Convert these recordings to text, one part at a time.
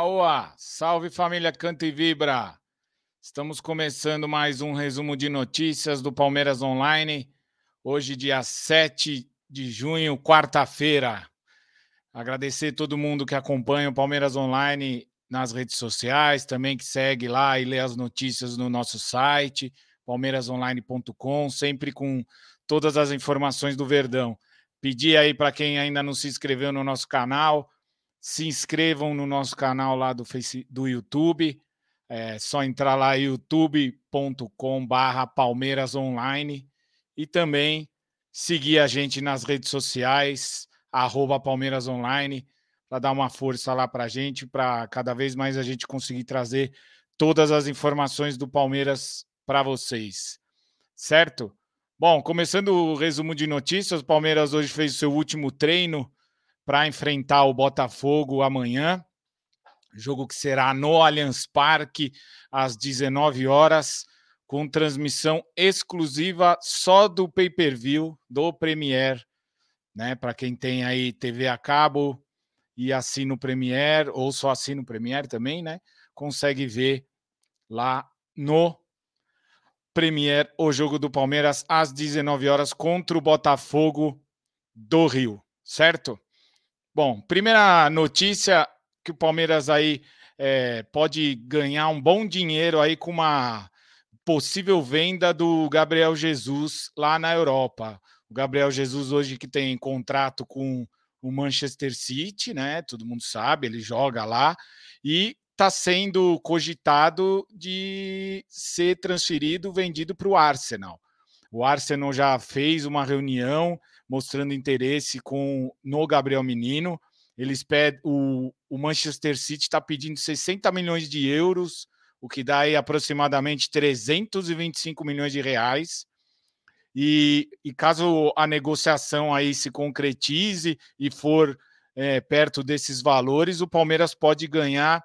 Aua! Salve família Canta e Vibra! Estamos começando mais um resumo de notícias do Palmeiras Online. Hoje, dia 7 de junho, quarta-feira. Agradecer todo mundo que acompanha o Palmeiras Online nas redes sociais, também que segue lá e lê as notícias no nosso site, palmeirasonline.com, sempre com todas as informações do Verdão. Pedir aí para quem ainda não se inscreveu no nosso canal, se inscrevam no nosso canal lá do, face, do YouTube. É só entrar lá youtube.com barra Palmeiras Online e também seguir a gente nas redes sociais, arroba Palmeiras Online, para dar uma força lá para a gente, para cada vez mais a gente conseguir trazer todas as informações do Palmeiras para vocês. Certo? Bom, começando o resumo de notícias, o Palmeiras hoje fez o seu último treino para enfrentar o Botafogo amanhã. Jogo que será no Allianz Parque às 19 horas, com transmissão exclusiva só do pay-per-view do Premier, né? Para quem tem aí TV a cabo e assina o Premier ou só assina o Premier também, né? Consegue ver lá no Premier o jogo do Palmeiras às 19 horas contra o Botafogo do Rio, certo? Bom, primeira notícia que o Palmeiras aí é, pode ganhar um bom dinheiro aí com uma possível venda do Gabriel Jesus lá na Europa. O Gabriel Jesus hoje que tem contrato com o Manchester City, né? Todo mundo sabe, ele joga lá e está sendo cogitado de ser transferido, vendido para o Arsenal. O Arsenal já fez uma reunião mostrando interesse com no Gabriel Menino. Eles pedem o, o Manchester City está pedindo 60 milhões de euros, o que dá aí aproximadamente 325 milhões de reais. E, e caso a negociação aí se concretize e for é, perto desses valores, o Palmeiras pode ganhar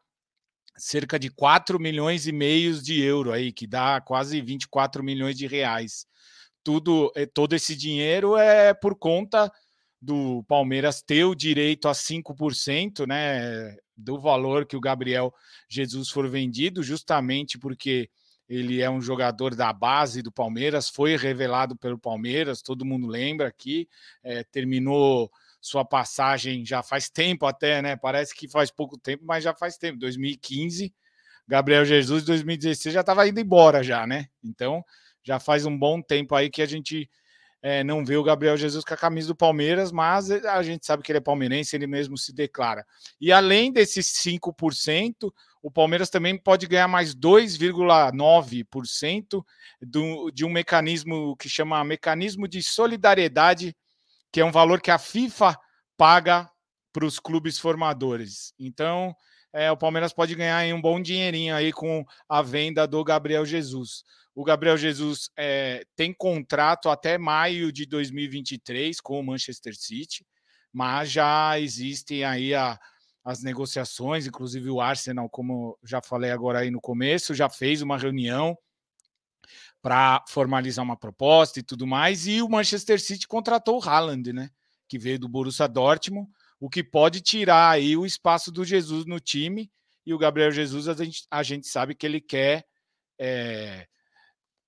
cerca de 4 milhões e meio de euro aí, que dá quase 24 milhões de reais tudo, eh, todo esse dinheiro é por conta do Palmeiras ter o direito a 5%, né, do valor que o Gabriel Jesus for vendido, justamente porque ele é um jogador da base do Palmeiras, foi revelado pelo Palmeiras, todo mundo lembra aqui, é, terminou sua passagem já faz tempo até, né? Parece que faz pouco tempo, mas já faz tempo, 2015. Gabriel Jesus, 2016 já estava indo embora já, né? Então, já faz um bom tempo aí que a gente é, não vê o Gabriel Jesus com a camisa do Palmeiras, mas a gente sabe que ele é palmeirense, ele mesmo se declara. E além desses 5%, o Palmeiras também pode ganhar mais 2,9% de um mecanismo que chama mecanismo de solidariedade, que é um valor que a FIFA paga para os clubes formadores. Então, é, o Palmeiras pode ganhar um bom dinheirinho aí com a venda do Gabriel Jesus. O Gabriel Jesus é, tem contrato até maio de 2023 com o Manchester City, mas já existem aí a, as negociações, inclusive o Arsenal, como já falei agora aí no começo, já fez uma reunião para formalizar uma proposta e tudo mais, e o Manchester City contratou o Haaland, né, que veio do Borussia Dortmund, o que pode tirar aí o espaço do Jesus no time, e o Gabriel Jesus, a gente, a gente sabe que ele quer é,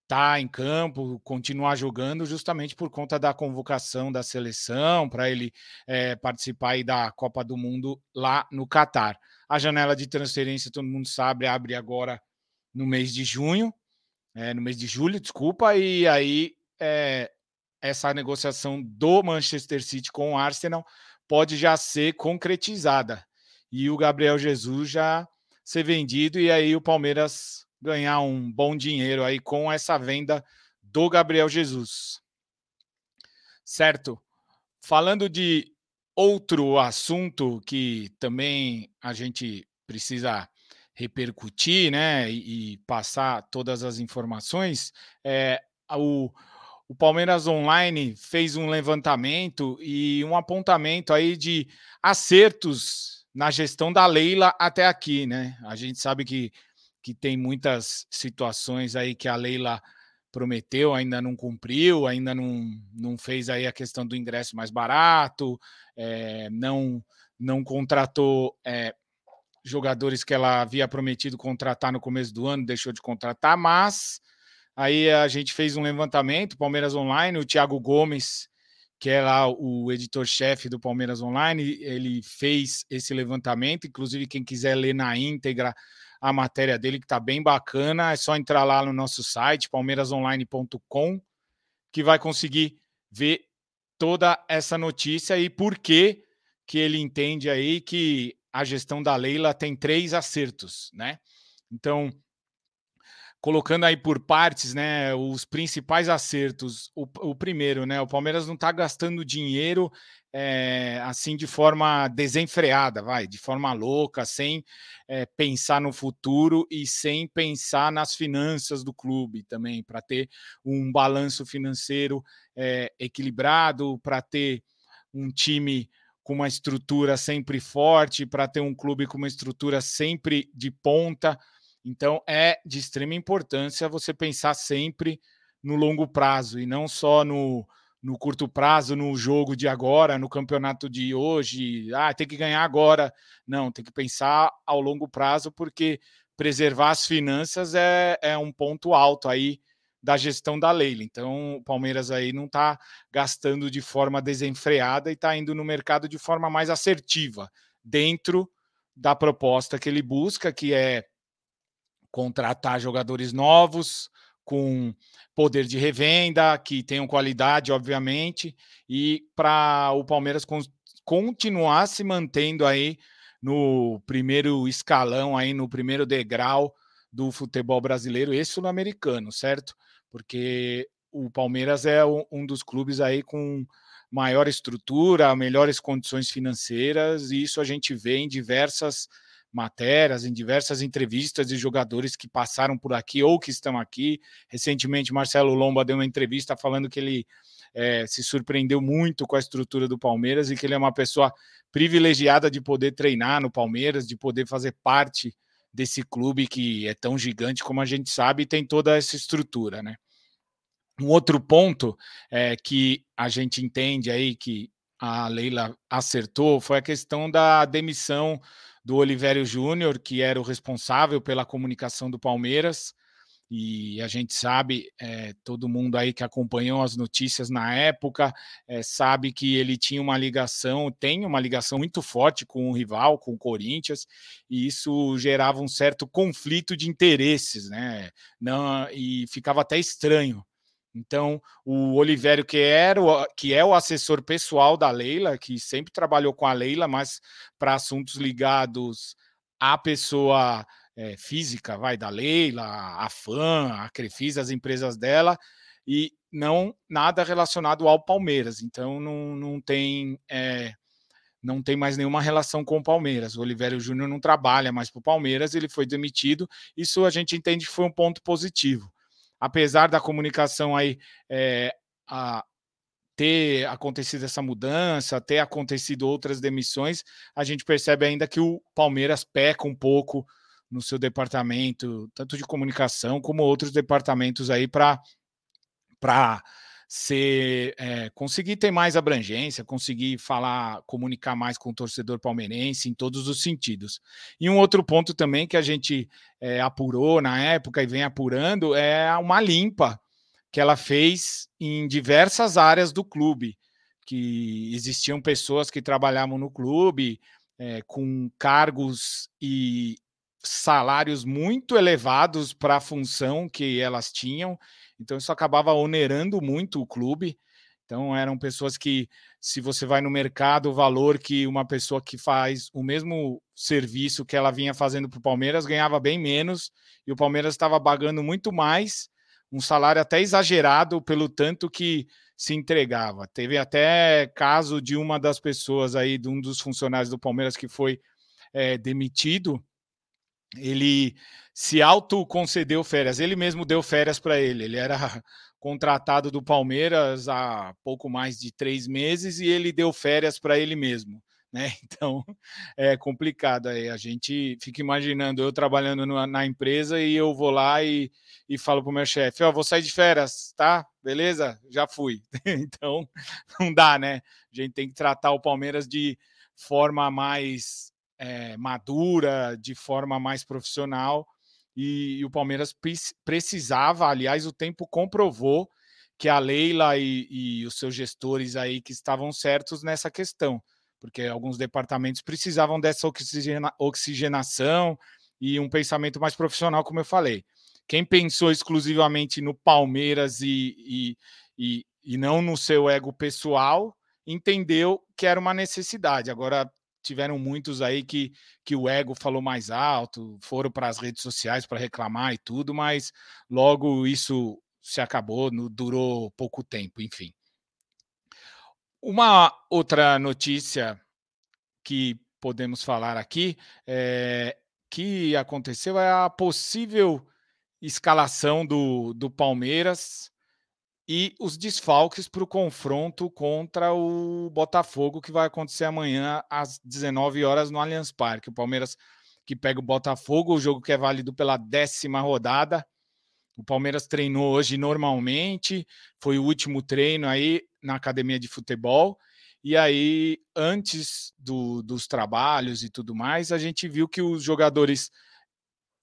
tá em campo, continuar jogando, justamente por conta da convocação da seleção, para ele é, participar da Copa do Mundo lá no Catar. A janela de transferência, todo mundo sabe, abre agora no mês de junho, é, no mês de julho, desculpa, e aí é, essa negociação do Manchester City com o Arsenal pode já ser concretizada. E o Gabriel Jesus já ser vendido, e aí o Palmeiras ganhar um bom dinheiro aí com essa venda do Gabriel Jesus. Certo? Falando de outro assunto que também a gente precisa repercutir, né, e, e passar todas as informações, é o, o Palmeiras Online fez um levantamento e um apontamento aí de acertos na gestão da Leila até aqui, né? A gente sabe que que tem muitas situações aí que a Leila prometeu, ainda não cumpriu, ainda não, não fez aí a questão do ingresso mais barato, é, não, não contratou é, jogadores que ela havia prometido contratar no começo do ano, deixou de contratar, mas aí a gente fez um levantamento, Palmeiras Online, o Thiago Gomes, que é lá o editor-chefe do Palmeiras Online, ele fez esse levantamento, inclusive quem quiser ler na íntegra a matéria dele, que está bem bacana, é só entrar lá no nosso site, palmeirasonline.com, que vai conseguir ver toda essa notícia e por que que ele entende aí que a gestão da Leila tem três acertos, né? Então, colocando aí por partes, né, os principais acertos. O, o primeiro, né, o Palmeiras não está gastando dinheiro é, assim de forma desenfreada, vai, de forma louca, sem é, pensar no futuro e sem pensar nas finanças do clube também, para ter um balanço financeiro é, equilibrado, para ter um time com uma estrutura sempre forte, para ter um clube com uma estrutura sempre de ponta. Então, é de extrema importância você pensar sempre no longo prazo e não só no, no curto prazo, no jogo de agora, no campeonato de hoje. Ah, tem que ganhar agora. Não, tem que pensar ao longo prazo, porque preservar as finanças é, é um ponto alto aí da gestão da Leila. Então, o Palmeiras aí não está gastando de forma desenfreada e está indo no mercado de forma mais assertiva, dentro da proposta que ele busca, que é contratar jogadores novos, com poder de revenda, que tenham qualidade, obviamente, e para o Palmeiras continuar se mantendo aí no primeiro escalão, aí no primeiro degrau do futebol brasileiro e sul-americano, certo? porque o Palmeiras é um dos clubes aí com maior estrutura, melhores condições financeiras, e isso a gente vê em diversas matérias, em diversas entrevistas de jogadores que passaram por aqui ou que estão aqui. Recentemente, Marcelo Lomba deu uma entrevista falando que ele é, se surpreendeu muito com a estrutura do Palmeiras e que ele é uma pessoa privilegiada de poder treinar no Palmeiras, de poder fazer parte desse clube que é tão gigante como a gente sabe e tem toda essa estrutura, né? Um outro ponto é, que a gente entende aí que a Leila acertou foi a questão da demissão do Olivério Júnior, que era o responsável pela comunicação do Palmeiras, e a gente sabe, é, todo mundo aí que acompanhou as notícias na época, é, sabe que ele tinha uma ligação, tem uma ligação muito forte com o rival, com o Corinthians, e isso gerava um certo conflito de interesses, né? Não, e ficava até estranho. Então, o Olivério, que, era o, que é o assessor pessoal da Leila, que sempre trabalhou com a Leila, mas para assuntos ligados à pessoa é, física, vai, da Leila, a FAM, a Crefis, as empresas dela, e não nada relacionado ao Palmeiras. Então não, não tem é, não tem mais nenhuma relação com o Palmeiras. O Oliveira Júnior não trabalha mais para o Palmeiras, ele foi demitido. Isso a gente entende que foi um ponto positivo. Apesar da comunicação aí é, a, ter acontecido essa mudança, ter acontecido outras demissões, a gente percebe ainda que o Palmeiras peca um pouco no seu departamento, tanto de comunicação como outros departamentos aí para para ser é, conseguir ter mais abrangência, conseguir falar, comunicar mais com o torcedor palmeirense em todos os sentidos. E um outro ponto também que a gente é, apurou na época e vem apurando é uma limpa que ela fez em diversas áreas do clube, que existiam pessoas que trabalhavam no clube é, com cargos e salários muito elevados para a função que elas tinham, então isso acabava onerando muito o clube. Então eram pessoas que, se você vai no mercado, o valor que uma pessoa que faz o mesmo serviço que ela vinha fazendo para o Palmeiras ganhava bem menos, e o Palmeiras estava pagando muito mais, um salário até exagerado pelo tanto que se entregava. Teve até caso de uma das pessoas aí, de um dos funcionários do Palmeiras que foi é, demitido, ele se autoconcedeu férias. Ele mesmo deu férias para ele. Ele era contratado do Palmeiras há pouco mais de três meses e ele deu férias para ele mesmo. Né? Então é complicado. Aí a gente fica imaginando eu trabalhando na empresa e eu vou lá e, e falo para o meu chefe: Ó, oh, vou sair de férias, tá? Beleza? Já fui. então não dá, né? A gente tem que tratar o Palmeiras de forma mais é, madura, de forma mais profissional. E, e, o Palmeiras precisava, aliás, o tempo comprovou que a Leila e, e os seus gestores aí que estavam certos nessa questão, porque alguns departamentos precisavam dessa oxigena, oxigenação e um pensamento mais profissional, como eu falei. Quem pensou exclusivamente no Palmeiras e, e, e, e não no seu ego pessoal, entendeu que era uma necessidade. Agora, tiveram muitos aí que, que o ego falou mais alto, foram para as redes sociais para reclamar e tudo, mas logo isso se acabou, durou pouco tempo, enfim. Uma outra notícia que podemos falar aqui é, que aconteceu é a possível escalação do, do Palmeiras e os desfalques para o confronto contra o Botafogo, que vai acontecer amanhã às 19 horas no Allianz Parque. O Palmeiras que pega o Botafogo, o jogo que é válido pela décima rodada. O Palmeiras treinou hoje normalmente, foi o último treino aí na academia de futebol. E aí, antes do, dos trabalhos e tudo mais, a gente viu que os jogadores,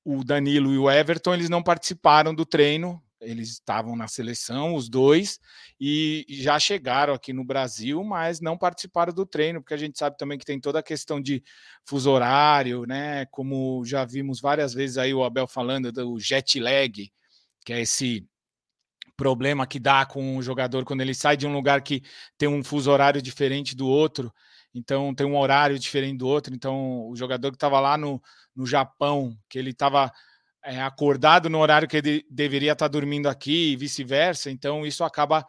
o Danilo e o Everton, eles não participaram do treino, eles estavam na seleção, os dois, e já chegaram aqui no Brasil, mas não participaram do treino, porque a gente sabe também que tem toda a questão de fuso horário, né? Como já vimos várias vezes aí o Abel falando do jet lag, que é esse problema que dá com o jogador quando ele sai de um lugar que tem um fuso horário diferente do outro, então tem um horário diferente do outro. Então, o jogador que estava lá no, no Japão, que ele estava é, acordado no horário que ele deveria estar dormindo aqui e vice-versa. Então, isso acaba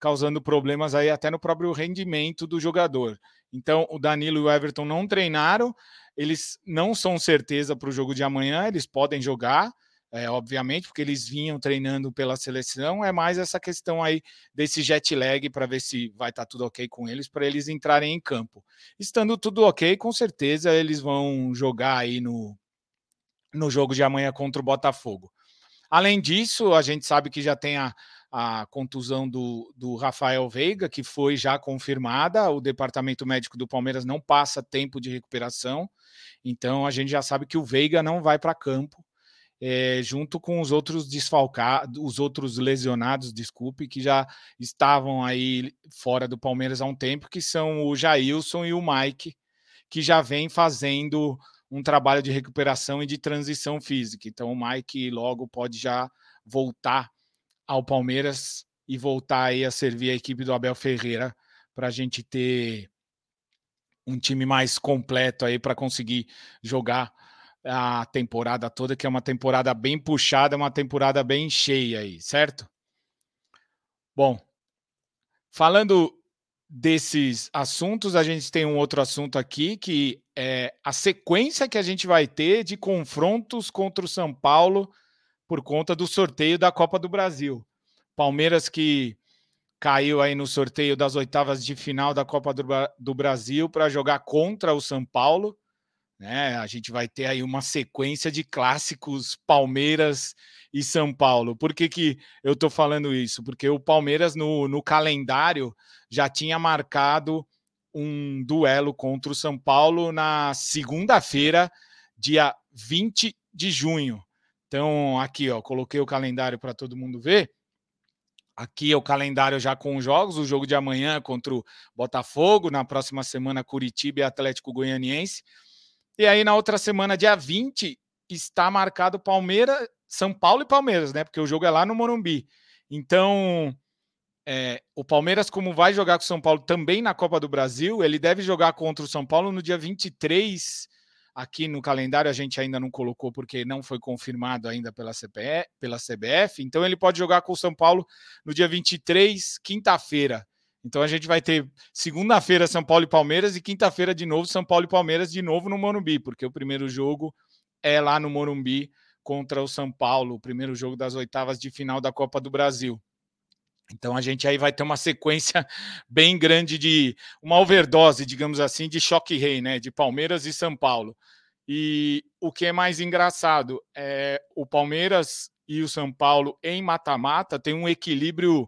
causando problemas aí até no próprio rendimento do jogador. Então, o Danilo e o Everton não treinaram, eles não são certeza para o jogo de amanhã, eles podem jogar, é, obviamente, porque eles vinham treinando pela seleção. É mais essa questão aí desse jet lag para ver se vai estar tá tudo ok com eles, para eles entrarem em campo. Estando tudo ok, com certeza eles vão jogar aí no, no jogo de amanhã contra o Botafogo. Além disso, a gente sabe que já tem a, a contusão do, do Rafael Veiga, que foi já confirmada. O departamento médico do Palmeiras não passa tempo de recuperação, então a gente já sabe que o Veiga não vai para campo. É, junto com os outros desfalcados, os outros lesionados, desculpe, que já estavam aí fora do Palmeiras há um tempo, que são o Jailson e o Mike, que já vem fazendo um trabalho de recuperação e de transição física. Então o Mike logo pode já voltar ao Palmeiras e voltar aí a servir a equipe do Abel Ferreira para a gente ter um time mais completo aí para conseguir jogar a temporada toda, que é uma temporada bem puxada, uma temporada bem cheia aí, certo? Bom, falando desses assuntos, a gente tem um outro assunto aqui que é a sequência que a gente vai ter de confrontos contra o São Paulo por conta do sorteio da Copa do Brasil. Palmeiras que caiu aí no sorteio das oitavas de final da Copa do, do Brasil para jogar contra o São Paulo. Né? A gente vai ter aí uma sequência de clássicos Palmeiras e São Paulo. Por que, que eu estou falando isso? Porque o Palmeiras, no, no calendário, já tinha marcado um duelo contra o São Paulo na segunda-feira, dia 20 de junho. Então, aqui, ó, coloquei o calendário para todo mundo ver. Aqui é o calendário já com os jogos, o jogo de amanhã contra o Botafogo, na próxima semana Curitiba e Atlético Goianiense. E aí na outra semana, dia 20, está marcado Palmeiras, São Paulo e Palmeiras, né? Porque o jogo é lá no Morumbi. Então, é, o Palmeiras, como vai jogar com o São Paulo também na Copa do Brasil, ele deve jogar contra o São Paulo no dia 23. Aqui no calendário a gente ainda não colocou porque não foi confirmado ainda pela, CPE, pela CBF. Então ele pode jogar com o São Paulo no dia 23, quinta-feira. Então a gente vai ter segunda-feira São Paulo e Palmeiras e quinta-feira de novo São Paulo e Palmeiras de novo no Morumbi, porque o primeiro jogo é lá no Morumbi contra o São Paulo, o primeiro jogo das oitavas de final da Copa do Brasil. Então a gente aí vai ter uma sequência bem grande de uma overdose, digamos assim, de choque rei, né? De Palmeiras e São Paulo. E o que é mais engraçado é o Palmeiras e o São Paulo em mata-mata tem um equilíbrio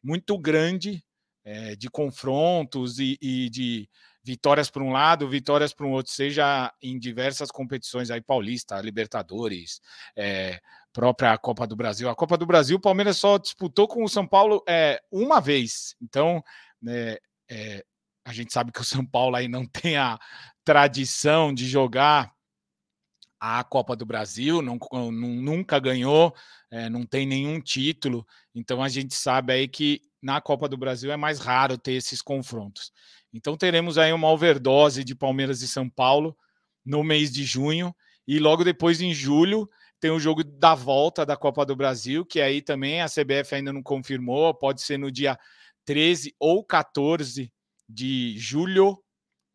muito grande é, de confrontos e, e de, vitórias para um lado, vitórias para um outro, seja em diversas competições aí, Paulista, Libertadores, é, própria Copa do Brasil. A Copa do Brasil, o Palmeiras só disputou com o São Paulo é, uma vez. Então, né, é, a gente sabe que o São Paulo aí não tem a tradição de jogar a Copa do Brasil, não, nunca ganhou, é, não tem nenhum título. Então a gente sabe aí que na Copa do Brasil é mais raro ter esses confrontos. Então teremos aí uma overdose de Palmeiras e São Paulo no mês de junho e logo depois em julho tem o jogo da volta da Copa do Brasil, que aí também a CBF ainda não confirmou, pode ser no dia 13 ou 14 de julho.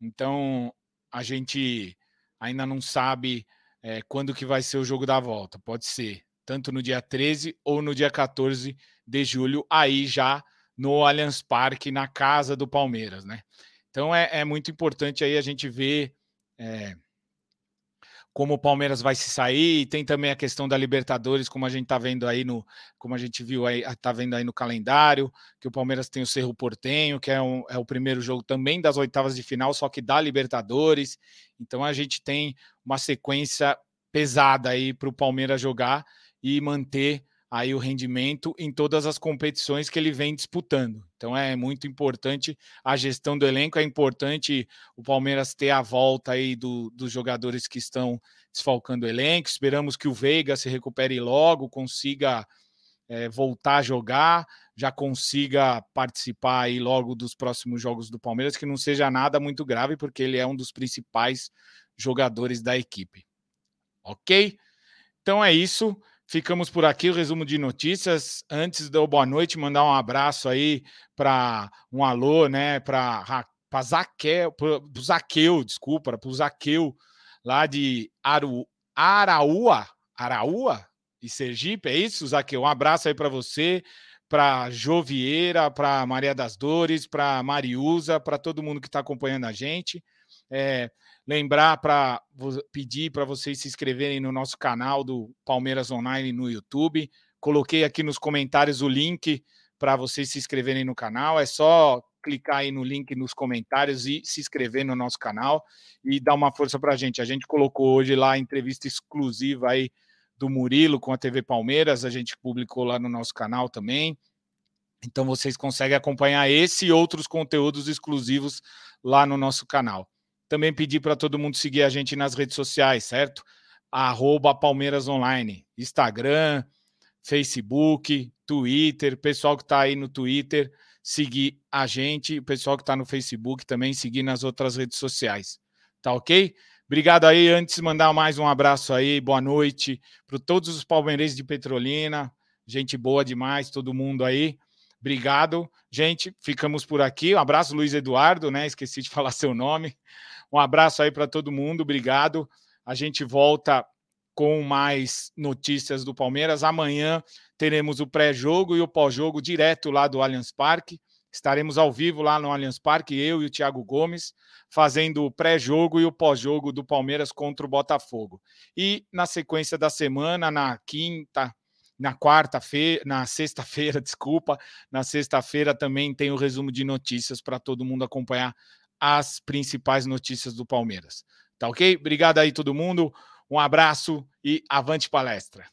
Então a gente ainda não sabe é, quando que vai ser o jogo da volta. Pode ser tanto no dia 13 ou no dia 14 de julho, aí já no Allianz Parque, na casa do Palmeiras, né? Então é, é muito importante aí a gente ver é, como o Palmeiras vai se sair, tem também a questão da Libertadores, como a gente está vendo aí no, como a gente viu aí, tá vendo aí no calendário, que o Palmeiras tem o Cerro Portenho, que é, um, é o primeiro jogo também das oitavas de final, só que da Libertadores. Então a gente tem uma sequência pesada aí para o Palmeiras jogar e manter aí o rendimento em todas as competições que ele vem disputando. Então é muito importante a gestão do elenco, é importante o Palmeiras ter a volta aí do, dos jogadores que estão desfalcando o elenco. Esperamos que o Veiga se recupere logo, consiga é, voltar a jogar, já consiga participar aí logo dos próximos jogos do Palmeiras, que não seja nada muito grave, porque ele é um dos principais jogadores da equipe. Ok? Então é isso. Ficamos por aqui, o resumo de notícias. Antes do boa noite, mandar um abraço aí para um alô, né, para Zaqueu, pro Zaqueu, desculpa, para o Zaqueu lá de Aru, Araúa, Araúa e Sergipe, é isso, Zaqueu? Um abraço aí para você, para Jovieira, para Maria das Dores, para Mariusa, para todo mundo que está acompanhando a gente. É, Lembrar para pedir para vocês se inscreverem no nosso canal do Palmeiras Online no YouTube. Coloquei aqui nos comentários o link para vocês se inscreverem no canal. É só clicar aí no link nos comentários e se inscrever no nosso canal e dar uma força para a gente. A gente colocou hoje lá a entrevista exclusiva aí do Murilo com a TV Palmeiras, a gente publicou lá no nosso canal também. Então vocês conseguem acompanhar esse e outros conteúdos exclusivos lá no nosso canal. Também pedir para todo mundo seguir a gente nas redes sociais, certo? Arroba Palmeiras Online, Instagram, Facebook, Twitter, pessoal que está aí no Twitter, seguir a gente, o pessoal que está no Facebook também seguir nas outras redes sociais. Tá ok? Obrigado aí. Antes, mandar mais um abraço aí, boa noite para todos os palmeirenses de Petrolina. Gente boa demais, todo mundo aí. Obrigado, gente. Ficamos por aqui. Um abraço, Luiz Eduardo, né? Esqueci de falar seu nome. Um abraço aí para todo mundo, obrigado. A gente volta com mais notícias do Palmeiras. Amanhã teremos o pré-jogo e o pós-jogo direto lá do Allianz Parque. Estaremos ao vivo lá no Allianz Parque, eu e o Thiago Gomes, fazendo o pré-jogo e o pós-jogo do Palmeiras contra o Botafogo. E na sequência da semana, na quinta, na quarta-feira, na sexta-feira, desculpa, na sexta-feira também tem o resumo de notícias para todo mundo acompanhar as principais notícias do Palmeiras. Tá ok? Obrigado aí todo mundo. Um abraço e avante palestra.